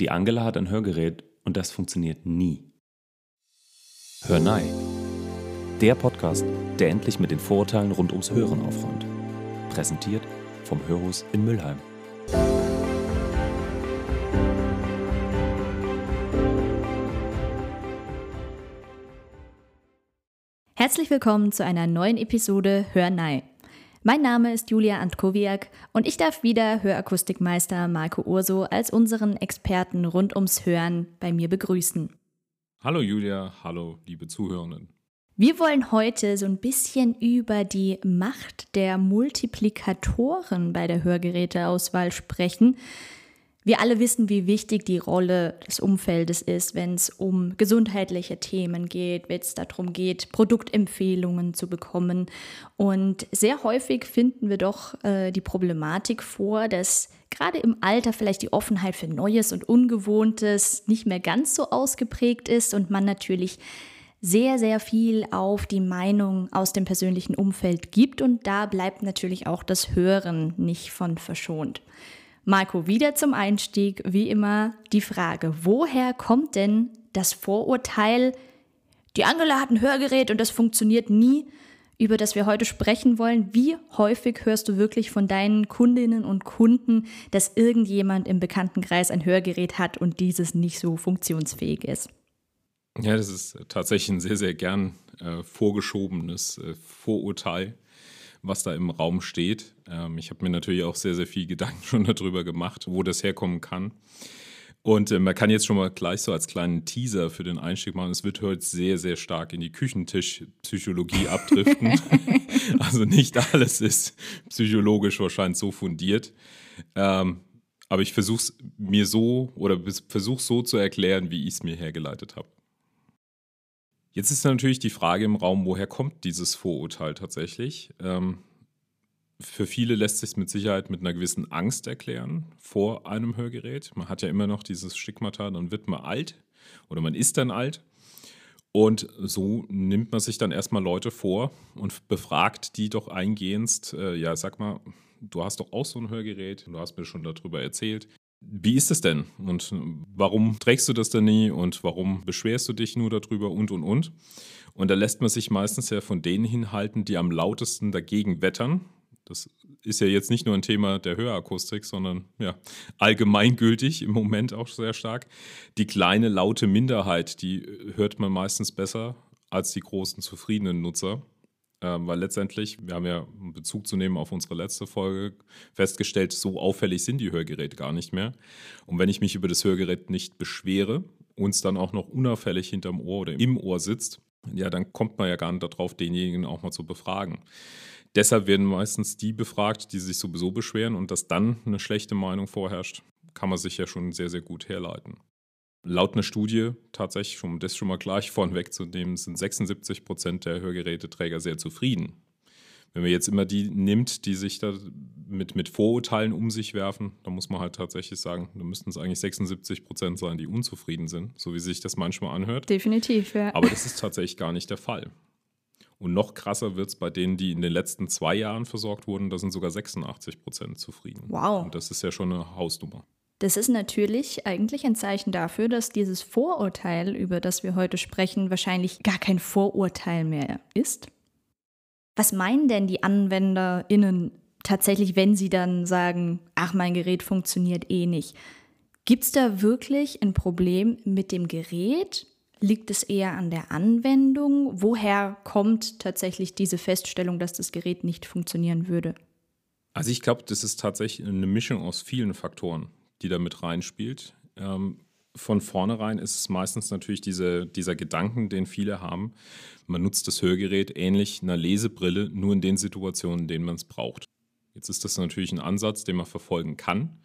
Die Angela hat ein Hörgerät und das funktioniert nie. Hör Nei. Der Podcast, der endlich mit den Vorurteilen rund ums Hören aufräumt. Präsentiert vom Hörhus in Müllheim. Herzlich willkommen zu einer neuen Episode Hör Nei. Mein Name ist Julia Antkowiak und ich darf wieder Hörakustikmeister Marco Urso als unseren Experten rund ums Hören bei mir begrüßen. Hallo Julia, hallo liebe Zuhörenden. Wir wollen heute so ein bisschen über die Macht der Multiplikatoren bei der Hörgeräteauswahl sprechen. Wir alle wissen, wie wichtig die Rolle des Umfeldes ist, wenn es um gesundheitliche Themen geht, wenn es darum geht, Produktempfehlungen zu bekommen. Und sehr häufig finden wir doch äh, die Problematik vor, dass gerade im Alter vielleicht die Offenheit für Neues und Ungewohntes nicht mehr ganz so ausgeprägt ist und man natürlich sehr, sehr viel auf die Meinung aus dem persönlichen Umfeld gibt und da bleibt natürlich auch das Hören nicht von verschont. Marco, wieder zum Einstieg, wie immer die Frage, woher kommt denn das Vorurteil, die Angela hat ein Hörgerät und das funktioniert nie, über das wir heute sprechen wollen. Wie häufig hörst du wirklich von deinen Kundinnen und Kunden, dass irgendjemand im Bekanntenkreis ein Hörgerät hat und dieses nicht so funktionsfähig ist? Ja, das ist tatsächlich ein sehr, sehr gern äh, vorgeschobenes äh, Vorurteil was da im Raum steht. Ähm, ich habe mir natürlich auch sehr, sehr viel Gedanken schon darüber gemacht, wo das herkommen kann. Und äh, man kann jetzt schon mal gleich so als kleinen Teaser für den Einstieg machen. Es wird heute sehr, sehr stark in die Küchentischpsychologie abdriften. also nicht alles ist psychologisch wahrscheinlich so fundiert. Ähm, aber ich versuche es mir so oder versuche so zu erklären, wie ich es mir hergeleitet habe. Jetzt ist natürlich die Frage im Raum, woher kommt dieses Vorurteil tatsächlich? Ähm, für viele lässt sich es mit Sicherheit mit einer gewissen Angst erklären vor einem Hörgerät. Man hat ja immer noch dieses Stigmata, dann wird man alt oder man ist dann alt. Und so nimmt man sich dann erstmal Leute vor und befragt die doch eingehend. Äh, ja, sag mal, du hast doch auch so ein Hörgerät, du hast mir schon darüber erzählt. Wie ist es denn? Und warum trägst du das denn nie? Und warum beschwerst du dich nur darüber? Und, und, und. Und da lässt man sich meistens ja von denen hinhalten, die am lautesten dagegen wettern. Das ist ja jetzt nicht nur ein Thema der Hörakustik, sondern ja, allgemeingültig im Moment auch sehr stark. Die kleine, laute Minderheit, die hört man meistens besser als die großen, zufriedenen Nutzer. Ähm, weil letztendlich, wir haben ja einen Bezug zu nehmen auf unsere letzte Folge festgestellt, so auffällig sind die Hörgeräte gar nicht mehr. Und wenn ich mich über das Hörgerät nicht beschwere, uns dann auch noch unauffällig hinterm Ohr oder im Ohr sitzt, ja, dann kommt man ja gar nicht darauf, denjenigen auch mal zu befragen. Deshalb werden meistens die befragt, die sich sowieso beschweren und dass dann eine schlechte Meinung vorherrscht, kann man sich ja schon sehr, sehr gut herleiten. Laut einer Studie, tatsächlich, um das schon mal gleich vorn wegzunehmen, sind 76 Prozent der Hörgeräteträger sehr zufrieden. Wenn man jetzt immer die nimmt, die sich da mit, mit Vorurteilen um sich werfen, dann muss man halt tatsächlich sagen, da müssten es eigentlich 76 Prozent sein, die unzufrieden sind, so wie sich das manchmal anhört. Definitiv, ja. Aber das ist tatsächlich gar nicht der Fall. Und noch krasser wird es bei denen, die in den letzten zwei Jahren versorgt wurden, da sind sogar 86 Prozent zufrieden. Wow. Und das ist ja schon eine Hausnummer. Das ist natürlich eigentlich ein Zeichen dafür, dass dieses Vorurteil, über das wir heute sprechen, wahrscheinlich gar kein Vorurteil mehr ist. Was meinen denn die AnwenderInnen tatsächlich, wenn sie dann sagen, ach, mein Gerät funktioniert eh nicht? Gibt es da wirklich ein Problem mit dem Gerät? Liegt es eher an der Anwendung? Woher kommt tatsächlich diese Feststellung, dass das Gerät nicht funktionieren würde? Also ich glaube, das ist tatsächlich eine Mischung aus vielen Faktoren die da mit reinspielt. Ähm, von vornherein ist es meistens natürlich diese, dieser Gedanken, den viele haben. Man nutzt das Hörgerät ähnlich einer Lesebrille, nur in den Situationen, in denen man es braucht. Jetzt ist das natürlich ein Ansatz, den man verfolgen kann.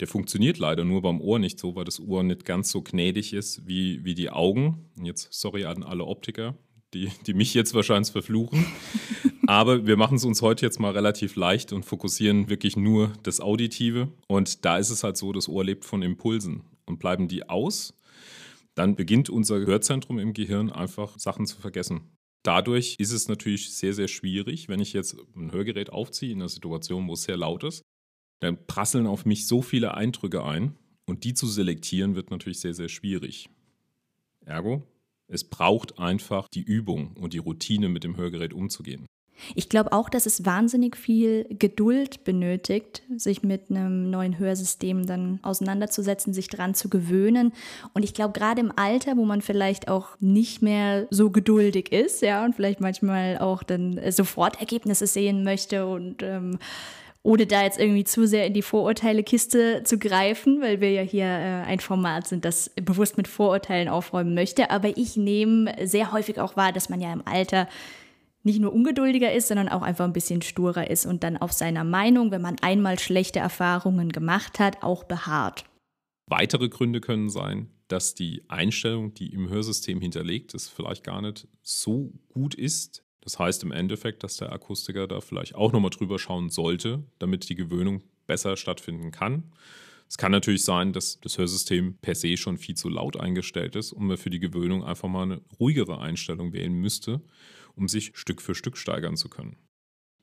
Der funktioniert leider nur beim Ohr nicht so, weil das Ohr nicht ganz so gnädig ist wie, wie die Augen. Jetzt sorry an alle Optiker, die, die mich jetzt wahrscheinlich verfluchen. Aber wir machen es uns heute jetzt mal relativ leicht und fokussieren wirklich nur das Auditive. Und da ist es halt so, das Ohr lebt von Impulsen. Und bleiben die aus, dann beginnt unser Hörzentrum im Gehirn einfach Sachen zu vergessen. Dadurch ist es natürlich sehr, sehr schwierig, wenn ich jetzt ein Hörgerät aufziehe in einer Situation, wo es sehr laut ist, dann prasseln auf mich so viele Eindrücke ein Und die zu selektieren wird natürlich sehr, sehr schwierig. Ergo, es braucht einfach die Übung und die Routine, mit dem Hörgerät umzugehen. Ich glaube auch, dass es wahnsinnig viel Geduld benötigt, sich mit einem neuen Hörsystem dann auseinanderzusetzen, sich daran zu gewöhnen. Und ich glaube, gerade im Alter, wo man vielleicht auch nicht mehr so geduldig ist, ja, und vielleicht manchmal auch dann sofort Ergebnisse sehen möchte und ähm, ohne da jetzt irgendwie zu sehr in die Vorurteile-Kiste zu greifen, weil wir ja hier äh, ein Format sind, das bewusst mit Vorurteilen aufräumen möchte. Aber ich nehme sehr häufig auch wahr, dass man ja im Alter nicht nur ungeduldiger ist, sondern auch einfach ein bisschen sturer ist und dann auf seiner Meinung, wenn man einmal schlechte Erfahrungen gemacht hat, auch beharrt. Weitere Gründe können sein, dass die Einstellung, die im Hörsystem hinterlegt ist, vielleicht gar nicht so gut ist, das heißt im Endeffekt, dass der Akustiker da vielleicht auch nochmal drüber schauen sollte, damit die Gewöhnung besser stattfinden kann. Es kann natürlich sein, dass das Hörsystem per se schon viel zu laut eingestellt ist und man für die Gewöhnung einfach mal eine ruhigere Einstellung wählen müsste, um sich Stück für Stück steigern zu können.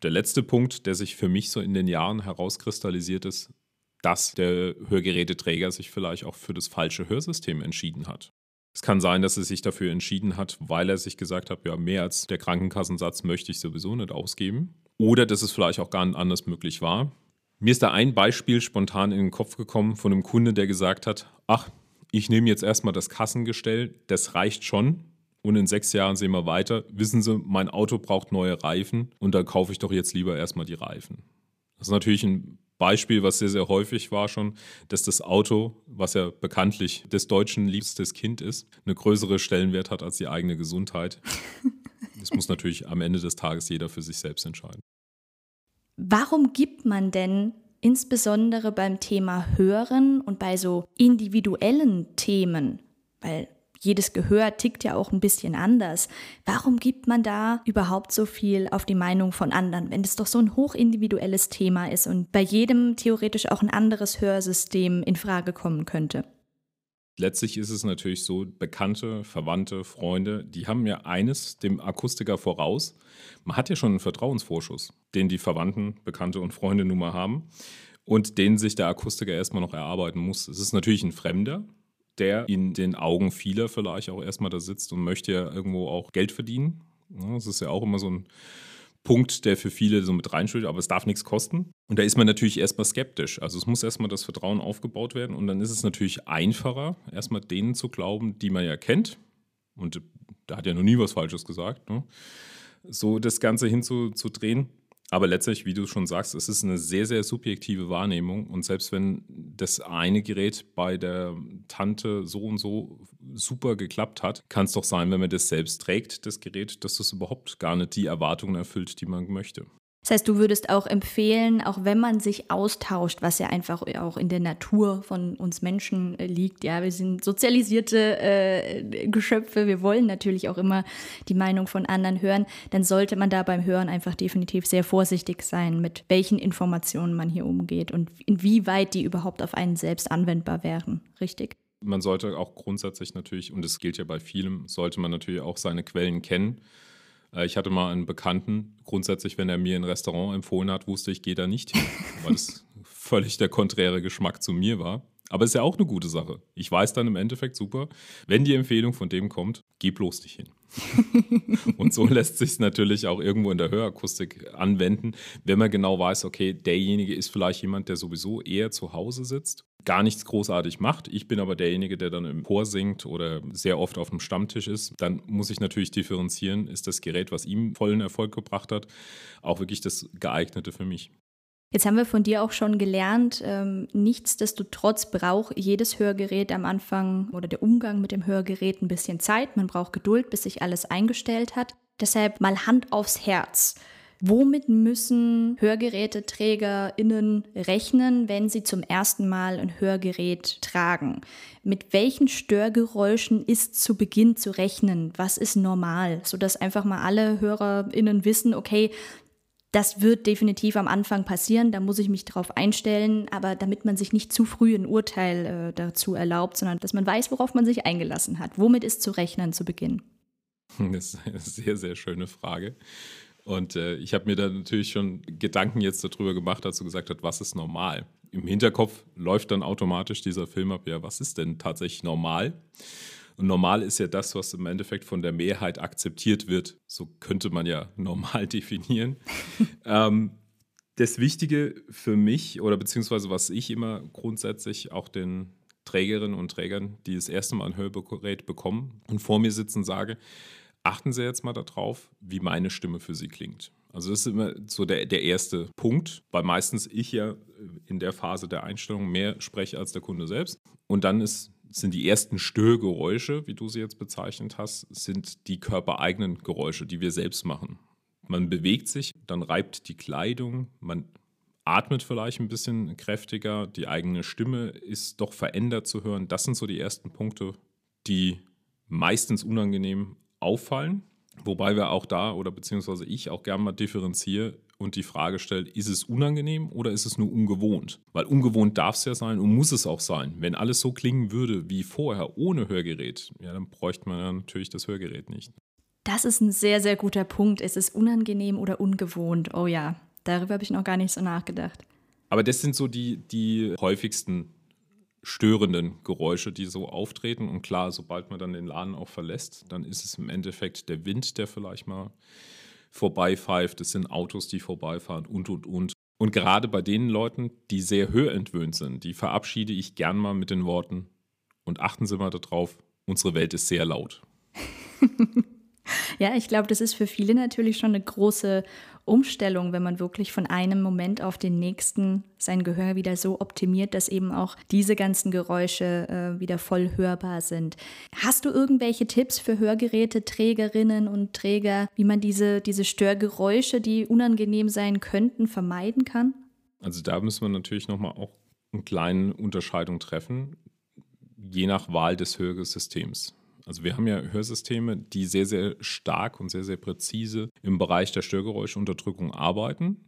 Der letzte Punkt, der sich für mich so in den Jahren herauskristallisiert ist, dass der Hörgeräteträger sich vielleicht auch für das falsche Hörsystem entschieden hat. Es kann sein, dass er sich dafür entschieden hat, weil er sich gesagt hat, ja, mehr als der Krankenkassensatz möchte ich sowieso nicht ausgeben. Oder dass es vielleicht auch gar nicht anders möglich war. Mir ist da ein Beispiel spontan in den Kopf gekommen von einem Kunde, der gesagt hat, ach, ich nehme jetzt erstmal das Kassengestell, das reicht schon. Und in sechs Jahren sehen wir weiter. Wissen Sie, mein Auto braucht neue Reifen und dann kaufe ich doch jetzt lieber erstmal die Reifen. Das ist natürlich ein Beispiel, was sehr, sehr häufig war schon, dass das Auto, was ja bekanntlich des Deutschen liebstes Kind ist, eine größere Stellenwert hat als die eigene Gesundheit. Das muss natürlich am Ende des Tages jeder für sich selbst entscheiden. Warum gibt man denn insbesondere beim Thema Hören und bei so individuellen Themen, weil jedes Gehör tickt ja auch ein bisschen anders. Warum gibt man da überhaupt so viel auf die Meinung von anderen, wenn es doch so ein hochindividuelles Thema ist und bei jedem theoretisch auch ein anderes Hörsystem in Frage kommen könnte? Letztlich ist es natürlich so, Bekannte, Verwandte, Freunde, die haben ja eines dem Akustiker voraus. Man hat ja schon einen Vertrauensvorschuss, den die Verwandten, Bekannte und Freunde nun mal haben und den sich der Akustiker erstmal noch erarbeiten muss. Es ist natürlich ein Fremder, der in den Augen vieler vielleicht auch erstmal da sitzt und möchte ja irgendwo auch Geld verdienen. Das ist ja auch immer so ein Punkt, der für viele so mit reinspielt, aber es darf nichts kosten. Und da ist man natürlich erstmal skeptisch. Also es muss erstmal das Vertrauen aufgebaut werden und dann ist es natürlich einfacher, erstmal denen zu glauben, die man ja kennt. Und da hat ja noch nie was Falsches gesagt. Ne? So das Ganze hinzudrehen. Aber letztlich, wie du schon sagst, es ist eine sehr, sehr subjektive Wahrnehmung. Und selbst wenn das eine Gerät bei der Tante so und so super geklappt hat, kann es doch sein, wenn man das selbst trägt, das Gerät, dass das überhaupt gar nicht die Erwartungen erfüllt, die man möchte. Das heißt, du würdest auch empfehlen, auch wenn man sich austauscht, was ja einfach auch in der Natur von uns Menschen äh, liegt. Ja, wir sind sozialisierte äh, Geschöpfe. Wir wollen natürlich auch immer die Meinung von anderen hören. Dann sollte man da beim Hören einfach definitiv sehr vorsichtig sein, mit welchen Informationen man hier umgeht und inwieweit die überhaupt auf einen selbst anwendbar wären. Richtig? Man sollte auch grundsätzlich natürlich, und das gilt ja bei vielem, sollte man natürlich auch seine Quellen kennen. Äh, ich hatte mal einen Bekannten, grundsätzlich, wenn er mir ein Restaurant empfohlen hat, wusste ich, gehe da nicht hin, weil es völlig der konträre Geschmack zu mir war. Aber es ist ja auch eine gute Sache. Ich weiß dann im Endeffekt super, wenn die Empfehlung von dem kommt, geh bloß nicht hin. und so lässt sich es natürlich auch irgendwo in der Hörakustik anwenden, wenn man genau weiß, okay, derjenige ist vielleicht jemand, der sowieso eher zu Hause sitzt, gar nichts großartig macht. Ich bin aber derjenige, der dann im Chor singt oder sehr oft auf dem Stammtisch ist. Dann muss ich natürlich differenzieren, ist das Gerät, was ihm vollen Erfolg gebracht hat, auch wirklich das geeignete für mich. Jetzt haben wir von dir auch schon gelernt, ähm, nichtsdestotrotz braucht jedes Hörgerät am Anfang oder der Umgang mit dem Hörgerät ein bisschen Zeit. Man braucht Geduld, bis sich alles eingestellt hat. Deshalb mal Hand aufs Herz. Womit müssen HörgeräteträgerInnen rechnen, wenn sie zum ersten Mal ein Hörgerät tragen? Mit welchen Störgeräuschen ist zu Beginn zu rechnen? Was ist normal? Sodass einfach mal alle HörerInnen wissen, okay, das wird definitiv am Anfang passieren, da muss ich mich drauf einstellen, aber damit man sich nicht zu früh ein Urteil äh, dazu erlaubt, sondern dass man weiß, worauf man sich eingelassen hat. Womit ist zu rechnen zu Beginn? Das ist eine sehr, sehr schöne Frage. Und äh, ich habe mir da natürlich schon Gedanken jetzt darüber gemacht, als du gesagt hast, was ist normal? Im Hinterkopf läuft dann automatisch dieser Film ab, ja, was ist denn tatsächlich normal? Und normal ist ja das, was im Endeffekt von der Mehrheit akzeptiert wird. So könnte man ja normal definieren. ähm, das Wichtige für mich oder beziehungsweise was ich immer grundsätzlich auch den Trägerinnen und Trägern, die das erste Mal ein Hörgerät bekommen und vor mir sitzen, sage, achten Sie jetzt mal darauf, wie meine Stimme für Sie klingt. Also das ist immer so der, der erste Punkt, weil meistens ich ja in der Phase der Einstellung mehr spreche als der Kunde selbst. Und dann ist, sind die ersten Störgeräusche, wie du sie jetzt bezeichnet hast, sind die körpereigenen Geräusche, die wir selbst machen. Man bewegt sich, dann reibt die Kleidung, man atmet vielleicht ein bisschen kräftiger, die eigene Stimme ist doch verändert zu hören. Das sind so die ersten Punkte, die meistens unangenehm auffallen. Wobei wir auch da oder beziehungsweise ich auch gerne mal differenziere und die Frage stellt, ist es unangenehm oder ist es nur ungewohnt? Weil ungewohnt darf es ja sein und muss es auch sein. Wenn alles so klingen würde wie vorher ohne Hörgerät, ja, dann bräuchte man ja natürlich das Hörgerät nicht. Das ist ein sehr, sehr guter Punkt. Ist es unangenehm oder ungewohnt? Oh ja, darüber habe ich noch gar nicht so nachgedacht. Aber das sind so die, die häufigsten störenden Geräusche, die so auftreten. Und klar, sobald man dann den Laden auch verlässt, dann ist es im Endeffekt der Wind, der vielleicht mal vorbeipfeift. Es sind Autos, die vorbeifahren und, und, und. Und gerade bei den Leuten, die sehr hörentwöhnt sind, die verabschiede ich gern mal mit den Worten und achten Sie mal darauf, unsere Welt ist sehr laut. Ja, ich glaube, das ist für viele natürlich schon eine große Umstellung, wenn man wirklich von einem Moment auf den nächsten sein Gehör wieder so optimiert, dass eben auch diese ganzen Geräusche äh, wieder voll hörbar sind. Hast du irgendwelche Tipps für Hörgeräte, Trägerinnen und Träger, wie man diese, diese Störgeräusche, die unangenehm sein könnten, vermeiden kann? Also da müssen wir natürlich nochmal auch eine kleine Unterscheidung treffen, je nach Wahl des Hörgesystems. Also wir haben ja Hörsysteme, die sehr, sehr stark und sehr, sehr präzise im Bereich der Störgeräuschunterdrückung arbeiten.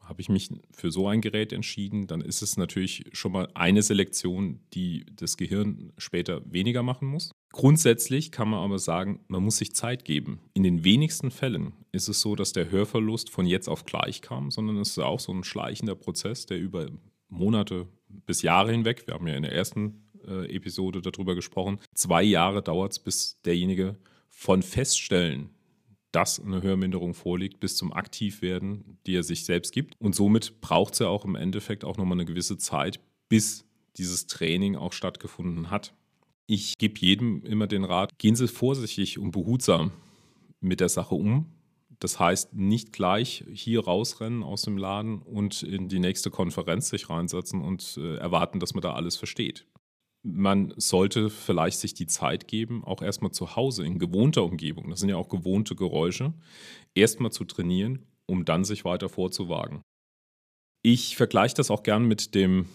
Habe ich mich für so ein Gerät entschieden, dann ist es natürlich schon mal eine Selektion, die das Gehirn später weniger machen muss. Grundsätzlich kann man aber sagen, man muss sich Zeit geben. In den wenigsten Fällen ist es so, dass der Hörverlust von jetzt auf gleich kam, sondern es ist auch so ein schleichender Prozess, der über Monate bis Jahre hinweg, wir haben ja in der ersten äh, Episode darüber gesprochen. Zwei Jahre dauert es, bis derjenige von Feststellen, dass eine Hörminderung vorliegt, bis zum Aktivwerden, die er sich selbst gibt. Und somit braucht es ja auch im Endeffekt auch nochmal eine gewisse Zeit, bis dieses Training auch stattgefunden hat. Ich gebe jedem immer den Rat, gehen Sie vorsichtig und behutsam mit der Sache um. Das heißt, nicht gleich hier rausrennen aus dem Laden und in die nächste Konferenz sich reinsetzen und äh, erwarten, dass man da alles versteht man sollte vielleicht sich die Zeit geben, auch erstmal zu Hause in gewohnter Umgebung, das sind ja auch gewohnte Geräusche, erstmal zu trainieren, um dann sich weiter vorzuwagen. Ich vergleiche das auch gern mit dem,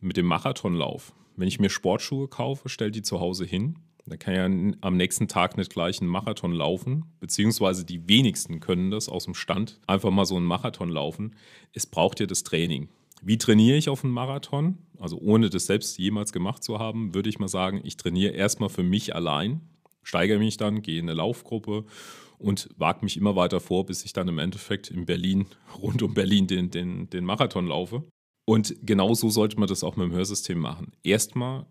mit dem Marathonlauf. Wenn ich mir Sportschuhe kaufe, stelle die zu Hause hin. Dann kann ja am nächsten Tag nicht gleich einen Marathon laufen, beziehungsweise die wenigsten können das aus dem Stand, einfach mal so einen Marathon laufen. Es braucht ja das Training. Wie trainiere ich auf einen Marathon? Also ohne das selbst jemals gemacht zu haben, würde ich mal sagen, ich trainiere erstmal für mich allein, steigere mich dann, gehe in eine Laufgruppe und wage mich immer weiter vor, bis ich dann im Endeffekt in Berlin, rund um Berlin den, den, den Marathon laufe. Und genau so sollte man das auch mit dem Hörsystem machen. Erstmal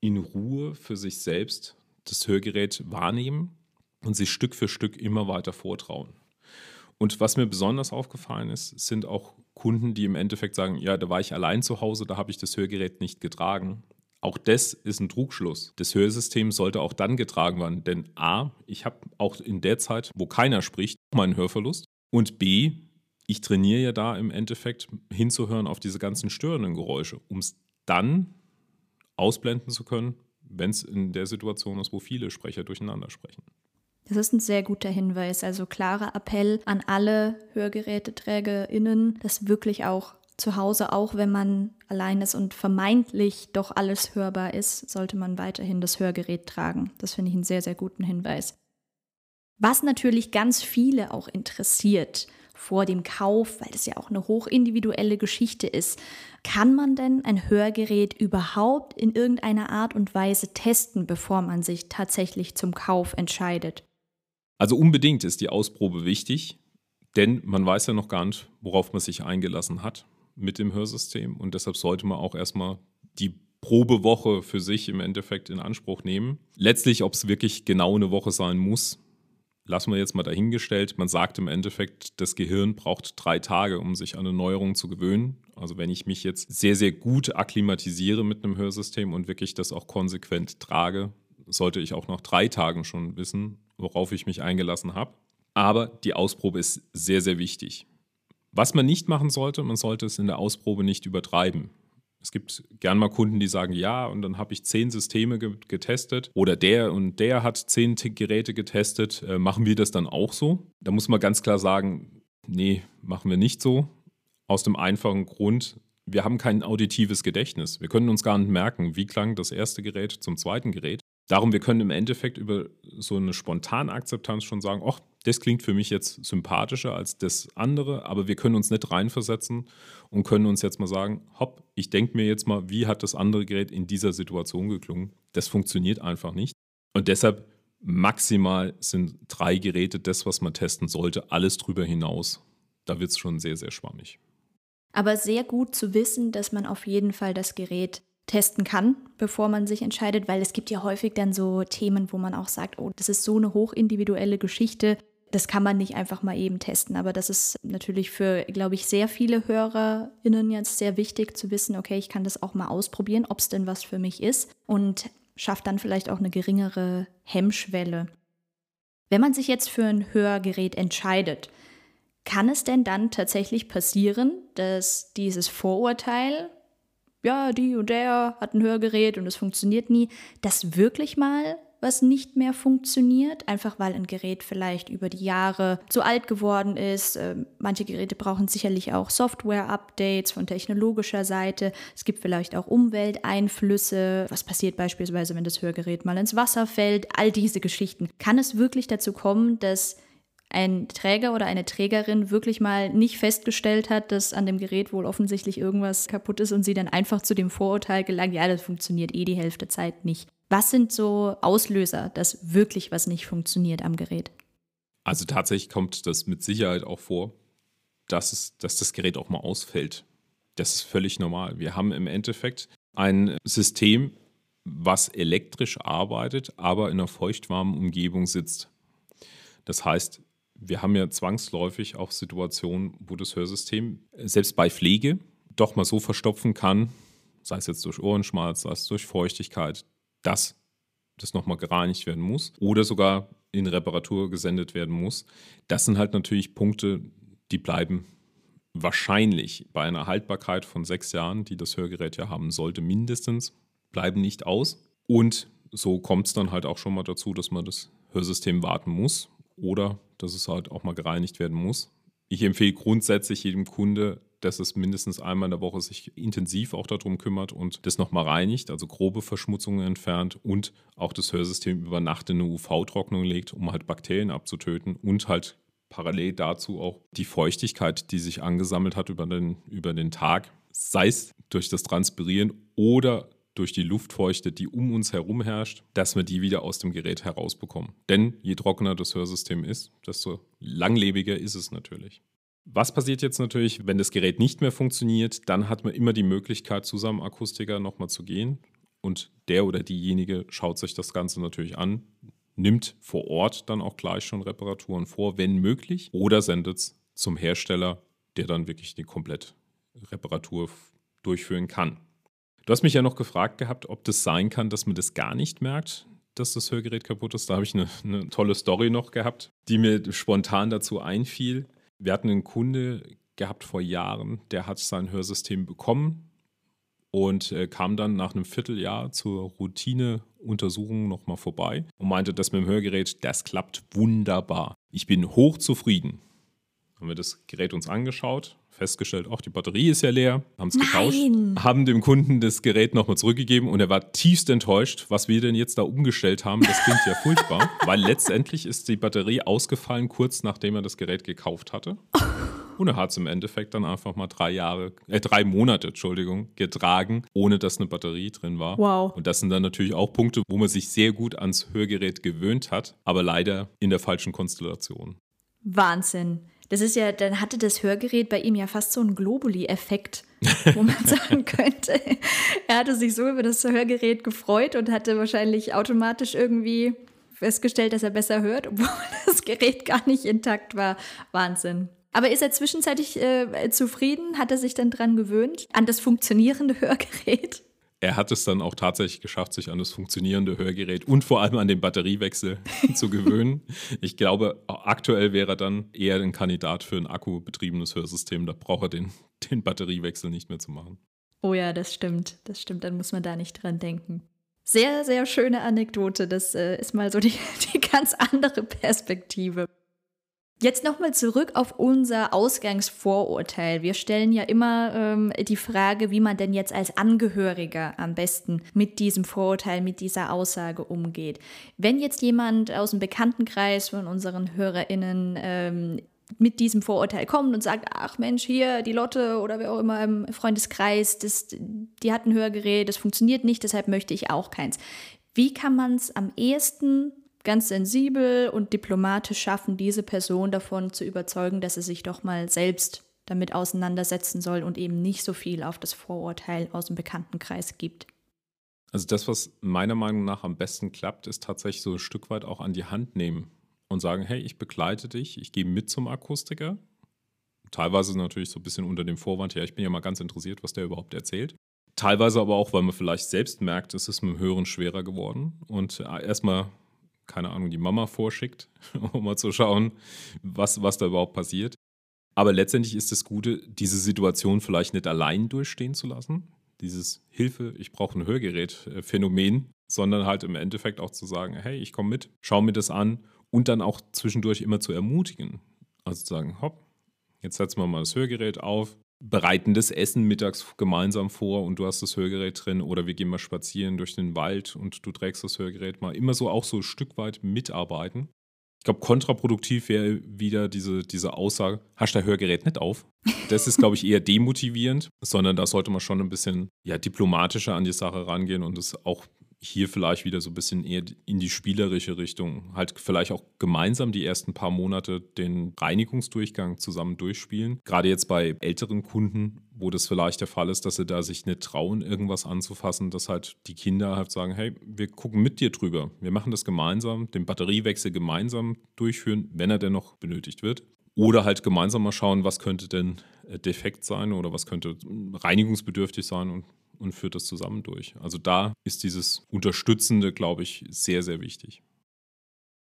in Ruhe für sich selbst das Hörgerät wahrnehmen und sich Stück für Stück immer weiter vortrauen. Und was mir besonders aufgefallen ist, sind auch Kunden, die im Endeffekt sagen, ja, da war ich allein zu Hause, da habe ich das Hörgerät nicht getragen. Auch das ist ein Trugschluss. Das Hörsystem sollte auch dann getragen werden, denn a, ich habe auch in der Zeit, wo keiner spricht, meinen Hörverlust und b, ich trainiere ja da im Endeffekt hinzuhören auf diese ganzen störenden Geräusche, um es dann ausblenden zu können, wenn es in der Situation ist, wo viele Sprecher durcheinander sprechen. Das ist ein sehr guter Hinweis. Also klarer Appell an alle HörgeräteträgerInnen, das wirklich auch zu Hause, auch wenn man allein ist und vermeintlich doch alles hörbar ist, sollte man weiterhin das Hörgerät tragen. Das finde ich einen sehr, sehr guten Hinweis. Was natürlich ganz viele auch interessiert vor dem Kauf, weil das ja auch eine hochindividuelle Geschichte ist, kann man denn ein Hörgerät überhaupt in irgendeiner Art und Weise testen, bevor man sich tatsächlich zum Kauf entscheidet? Also unbedingt ist die Ausprobe wichtig. Denn man weiß ja noch gar nicht, worauf man sich eingelassen hat mit dem Hörsystem. Und deshalb sollte man auch erstmal die Probewoche für sich im Endeffekt in Anspruch nehmen. Letztlich, ob es wirklich genau eine Woche sein muss, lassen wir jetzt mal dahingestellt. Man sagt im Endeffekt, das Gehirn braucht drei Tage, um sich an eine Neuerung zu gewöhnen. Also wenn ich mich jetzt sehr, sehr gut akklimatisiere mit einem Hörsystem und wirklich das auch konsequent trage, sollte ich auch nach drei Tagen schon wissen, worauf ich mich eingelassen habe. Aber die Ausprobe ist sehr, sehr wichtig. Was man nicht machen sollte, man sollte es in der Ausprobe nicht übertreiben. Es gibt gern mal Kunden, die sagen, ja, und dann habe ich zehn Systeme ge getestet oder der und der hat zehn Geräte getestet. Äh, machen wir das dann auch so? Da muss man ganz klar sagen, nee, machen wir nicht so. Aus dem einfachen Grund, wir haben kein auditives Gedächtnis. Wir können uns gar nicht merken, wie klang das erste Gerät zum zweiten Gerät. Darum, wir können im Endeffekt über so eine spontane Akzeptanz schon sagen, ach, das klingt für mich jetzt sympathischer als das andere, aber wir können uns nicht reinversetzen und können uns jetzt mal sagen, hopp, ich denke mir jetzt mal, wie hat das andere Gerät in dieser Situation geklungen? Das funktioniert einfach nicht. Und deshalb maximal sind drei Geräte das, was man testen sollte, alles drüber hinaus. Da wird es schon sehr, sehr schwammig. Aber sehr gut zu wissen, dass man auf jeden Fall das Gerät testen kann, bevor man sich entscheidet, weil es gibt ja häufig dann so Themen, wo man auch sagt, oh, das ist so eine hochindividuelle Geschichte, das kann man nicht einfach mal eben testen. Aber das ist natürlich für, glaube ich, sehr viele HörerInnen jetzt sehr wichtig zu wissen, okay, ich kann das auch mal ausprobieren, ob es denn was für mich ist und schafft dann vielleicht auch eine geringere Hemmschwelle. Wenn man sich jetzt für ein Hörgerät entscheidet, kann es denn dann tatsächlich passieren, dass dieses Vorurteil ja, die und der hat ein Hörgerät und es funktioniert nie, dass wirklich mal was nicht mehr funktioniert, einfach weil ein Gerät vielleicht über die Jahre zu alt geworden ist. Ähm, manche Geräte brauchen sicherlich auch Software-Updates von technologischer Seite. Es gibt vielleicht auch Umwelteinflüsse. Was passiert beispielsweise, wenn das Hörgerät mal ins Wasser fällt? All diese Geschichten. Kann es wirklich dazu kommen, dass ein Träger oder eine Trägerin wirklich mal nicht festgestellt hat, dass an dem Gerät wohl offensichtlich irgendwas kaputt ist und sie dann einfach zu dem Vorurteil gelangt, ja, das funktioniert eh die Hälfte der Zeit nicht. Was sind so Auslöser, dass wirklich was nicht funktioniert am Gerät? Also tatsächlich kommt das mit Sicherheit auch vor, dass, es, dass das Gerät auch mal ausfällt. Das ist völlig normal. Wir haben im Endeffekt ein System, was elektrisch arbeitet, aber in einer feuchtwarmen Umgebung sitzt. Das heißt, wir haben ja zwangsläufig auch Situationen, wo das Hörsystem selbst bei Pflege doch mal so verstopfen kann, sei es jetzt durch Ohrenschmalz, sei es durch Feuchtigkeit, dass das nochmal gereinigt werden muss oder sogar in Reparatur gesendet werden muss. Das sind halt natürlich Punkte, die bleiben wahrscheinlich bei einer Haltbarkeit von sechs Jahren, die das Hörgerät ja haben sollte, mindestens, bleiben nicht aus. Und so kommt es dann halt auch schon mal dazu, dass man das Hörsystem warten muss oder dass es halt auch mal gereinigt werden muss. Ich empfehle grundsätzlich jedem Kunde, dass es mindestens einmal in der Woche sich intensiv auch darum kümmert und das nochmal reinigt, also grobe Verschmutzungen entfernt und auch das Hörsystem über Nacht in eine UV-Trocknung legt, um halt Bakterien abzutöten und halt parallel dazu auch die Feuchtigkeit, die sich angesammelt hat über den, über den Tag, sei es durch das Transpirieren oder durch die Luftfeuchte, die um uns herum herrscht, dass wir die wieder aus dem Gerät herausbekommen. Denn je trockener das Hörsystem ist, desto langlebiger ist es natürlich. Was passiert jetzt natürlich, wenn das Gerät nicht mehr funktioniert? Dann hat man immer die Möglichkeit, zu seinem Akustiker nochmal zu gehen und der oder diejenige schaut sich das Ganze natürlich an, nimmt vor Ort dann auch gleich schon Reparaturen vor, wenn möglich, oder sendet es zum Hersteller, der dann wirklich die komplett Reparatur durchführen kann. Du hast mich ja noch gefragt gehabt, ob das sein kann, dass man das gar nicht merkt, dass das Hörgerät kaputt ist. Da habe ich eine, eine tolle Story noch gehabt, die mir spontan dazu einfiel. Wir hatten einen Kunde gehabt vor Jahren, der hat sein Hörsystem bekommen und äh, kam dann nach einem Vierteljahr zur Routineuntersuchung nochmal vorbei und meinte, das mit dem Hörgerät, das klappt wunderbar. Ich bin hochzufrieden. Haben wir das Gerät uns angeschaut, festgestellt, auch die Batterie ist ja leer, haben es getauscht, haben dem Kunden das Gerät nochmal zurückgegeben und er war tiefst enttäuscht, was wir denn jetzt da umgestellt haben. Das klingt ja furchtbar, weil letztendlich ist die Batterie ausgefallen, kurz nachdem er das Gerät gekauft hatte. Und er hat es im Endeffekt dann einfach mal drei Jahre, äh, drei Monate, Entschuldigung, getragen, ohne dass eine Batterie drin war. Wow. Und das sind dann natürlich auch Punkte, wo man sich sehr gut ans Hörgerät gewöhnt hat, aber leider in der falschen Konstellation. Wahnsinn. Das ist ja, dann hatte das Hörgerät bei ihm ja fast so einen Globuli-Effekt, wo man sagen könnte, er hatte sich so über das Hörgerät gefreut und hatte wahrscheinlich automatisch irgendwie festgestellt, dass er besser hört, obwohl das Gerät gar nicht intakt war. Wahnsinn. Aber ist er zwischenzeitlich äh, zufrieden? Hat er sich dann dran gewöhnt? An das funktionierende Hörgerät? Er hat es dann auch tatsächlich geschafft, sich an das funktionierende Hörgerät und vor allem an den Batteriewechsel zu gewöhnen. Ich glaube, aktuell wäre er dann eher ein Kandidat für ein akkubetriebenes Hörsystem. Da braucht er den, den Batteriewechsel nicht mehr zu machen. Oh ja, das stimmt. Das stimmt. Dann muss man da nicht dran denken. Sehr, sehr schöne Anekdote. Das äh, ist mal so die, die ganz andere Perspektive. Jetzt nochmal zurück auf unser Ausgangsvorurteil. Wir stellen ja immer ähm, die Frage, wie man denn jetzt als Angehöriger am besten mit diesem Vorurteil, mit dieser Aussage umgeht. Wenn jetzt jemand aus dem Bekanntenkreis von unseren HörerInnen ähm, mit diesem Vorurteil kommt und sagt, ach Mensch, hier die Lotte oder wer auch immer im Freundeskreis, das, die hat ein Hörgerät, das funktioniert nicht, deshalb möchte ich auch keins. Wie kann man es am ehesten ganz sensibel und diplomatisch schaffen, diese Person davon zu überzeugen, dass sie sich doch mal selbst damit auseinandersetzen soll und eben nicht so viel auf das Vorurteil aus dem Bekanntenkreis gibt. Also das, was meiner Meinung nach am besten klappt, ist tatsächlich so ein Stück weit auch an die Hand nehmen und sagen, hey, ich begleite dich, ich gehe mit zum Akustiker. Teilweise natürlich so ein bisschen unter dem Vorwand, ja, ich bin ja mal ganz interessiert, was der überhaupt erzählt. Teilweise aber auch, weil man vielleicht selbst merkt, es ist mit dem Hören schwerer geworden und äh, erstmal keine Ahnung, die Mama vorschickt, um mal zu schauen, was, was da überhaupt passiert. Aber letztendlich ist das Gute, diese Situation vielleicht nicht allein durchstehen zu lassen, dieses Hilfe, ich brauche ein Hörgerät-Phänomen, äh, sondern halt im Endeffekt auch zu sagen, hey, ich komme mit, schau mir das an und dann auch zwischendurch immer zu ermutigen. Also zu sagen, hopp, jetzt setzen wir mal das Hörgerät auf, bereiten das Essen mittags gemeinsam vor und du hast das Hörgerät drin oder wir gehen mal spazieren durch den Wald und du trägst das Hörgerät mal. Immer so auch so ein Stück weit mitarbeiten. Ich glaube, kontraproduktiv wäre wieder diese, diese Aussage, hast dein Hörgerät nicht auf? Das ist, glaube ich, eher demotivierend, sondern da sollte man schon ein bisschen ja, diplomatischer an die Sache rangehen und es auch hier vielleicht wieder so ein bisschen eher in die spielerische Richtung. Halt vielleicht auch gemeinsam die ersten paar Monate den Reinigungsdurchgang zusammen durchspielen. Gerade jetzt bei älteren Kunden, wo das vielleicht der Fall ist, dass sie da sich nicht trauen, irgendwas anzufassen, dass halt die Kinder halt sagen, hey, wir gucken mit dir drüber. Wir machen das gemeinsam, den Batteriewechsel gemeinsam durchführen, wenn er denn noch benötigt wird. Oder halt gemeinsam mal schauen, was könnte denn äh, defekt sein oder was könnte reinigungsbedürftig sein und und führt das zusammen durch. Also da ist dieses Unterstützende, glaube ich, sehr, sehr wichtig.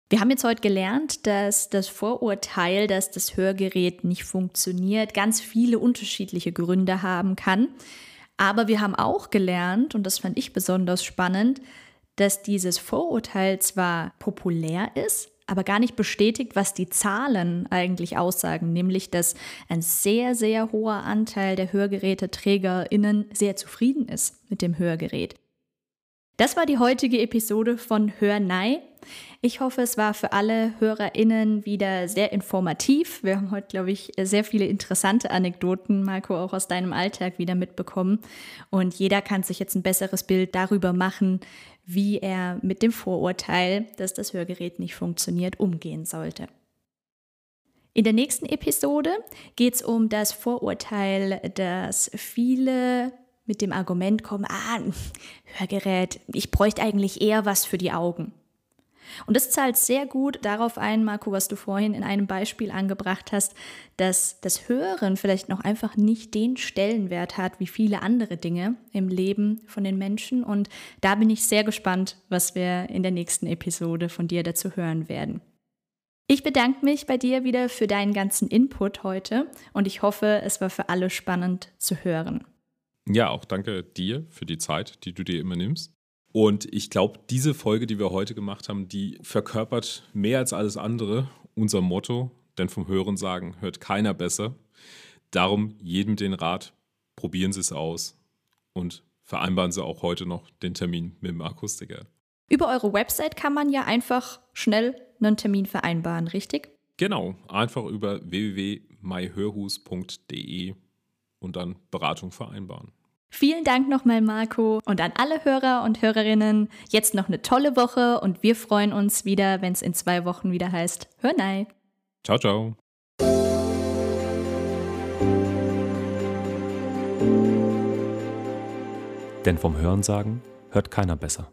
Wir haben jetzt heute gelernt, dass das Vorurteil, dass das Hörgerät nicht funktioniert, ganz viele unterschiedliche Gründe haben kann. Aber wir haben auch gelernt, und das fand ich besonders spannend, dass dieses Vorurteil zwar populär ist, aber gar nicht bestätigt, was die Zahlen eigentlich aussagen, nämlich dass ein sehr, sehr hoher Anteil der Hörgeräteträgerinnen sehr zufrieden ist mit dem Hörgerät. Das war die heutige Episode von Hörnei. Ich hoffe, es war für alle HörerInnen wieder sehr informativ. Wir haben heute, glaube ich, sehr viele interessante Anekdoten, Marco, auch aus deinem Alltag wieder mitbekommen. Und jeder kann sich jetzt ein besseres Bild darüber machen, wie er mit dem Vorurteil, dass das Hörgerät nicht funktioniert, umgehen sollte. In der nächsten Episode geht es um das Vorurteil, dass viele mit dem Argument kommen, ah, Hörgerät, ich bräuchte eigentlich eher was für die Augen. Und das zahlt sehr gut darauf ein, Marco, was du vorhin in einem Beispiel angebracht hast, dass das Hören vielleicht noch einfach nicht den Stellenwert hat wie viele andere Dinge im Leben von den Menschen. Und da bin ich sehr gespannt, was wir in der nächsten Episode von dir dazu hören werden. Ich bedanke mich bei dir wieder für deinen ganzen Input heute und ich hoffe, es war für alle spannend zu hören. Ja, auch danke dir für die Zeit, die du dir immer nimmst. Und ich glaube, diese Folge, die wir heute gemacht haben, die verkörpert mehr als alles andere unser Motto, denn vom Hören sagen hört keiner besser. Darum jedem den Rat, probieren Sie es aus und vereinbaren Sie auch heute noch den Termin mit dem Akustiker. Über eure Website kann man ja einfach schnell einen Termin vereinbaren, richtig? Genau, einfach über www.myhörhus.de und dann Beratung vereinbaren. Vielen Dank nochmal, Marco, und an alle Hörer und Hörerinnen. Jetzt noch eine tolle Woche und wir freuen uns wieder, wenn es in zwei Wochen wieder heißt Hör Hörnei. Ciao, ciao. Denn vom Hörensagen hört keiner besser.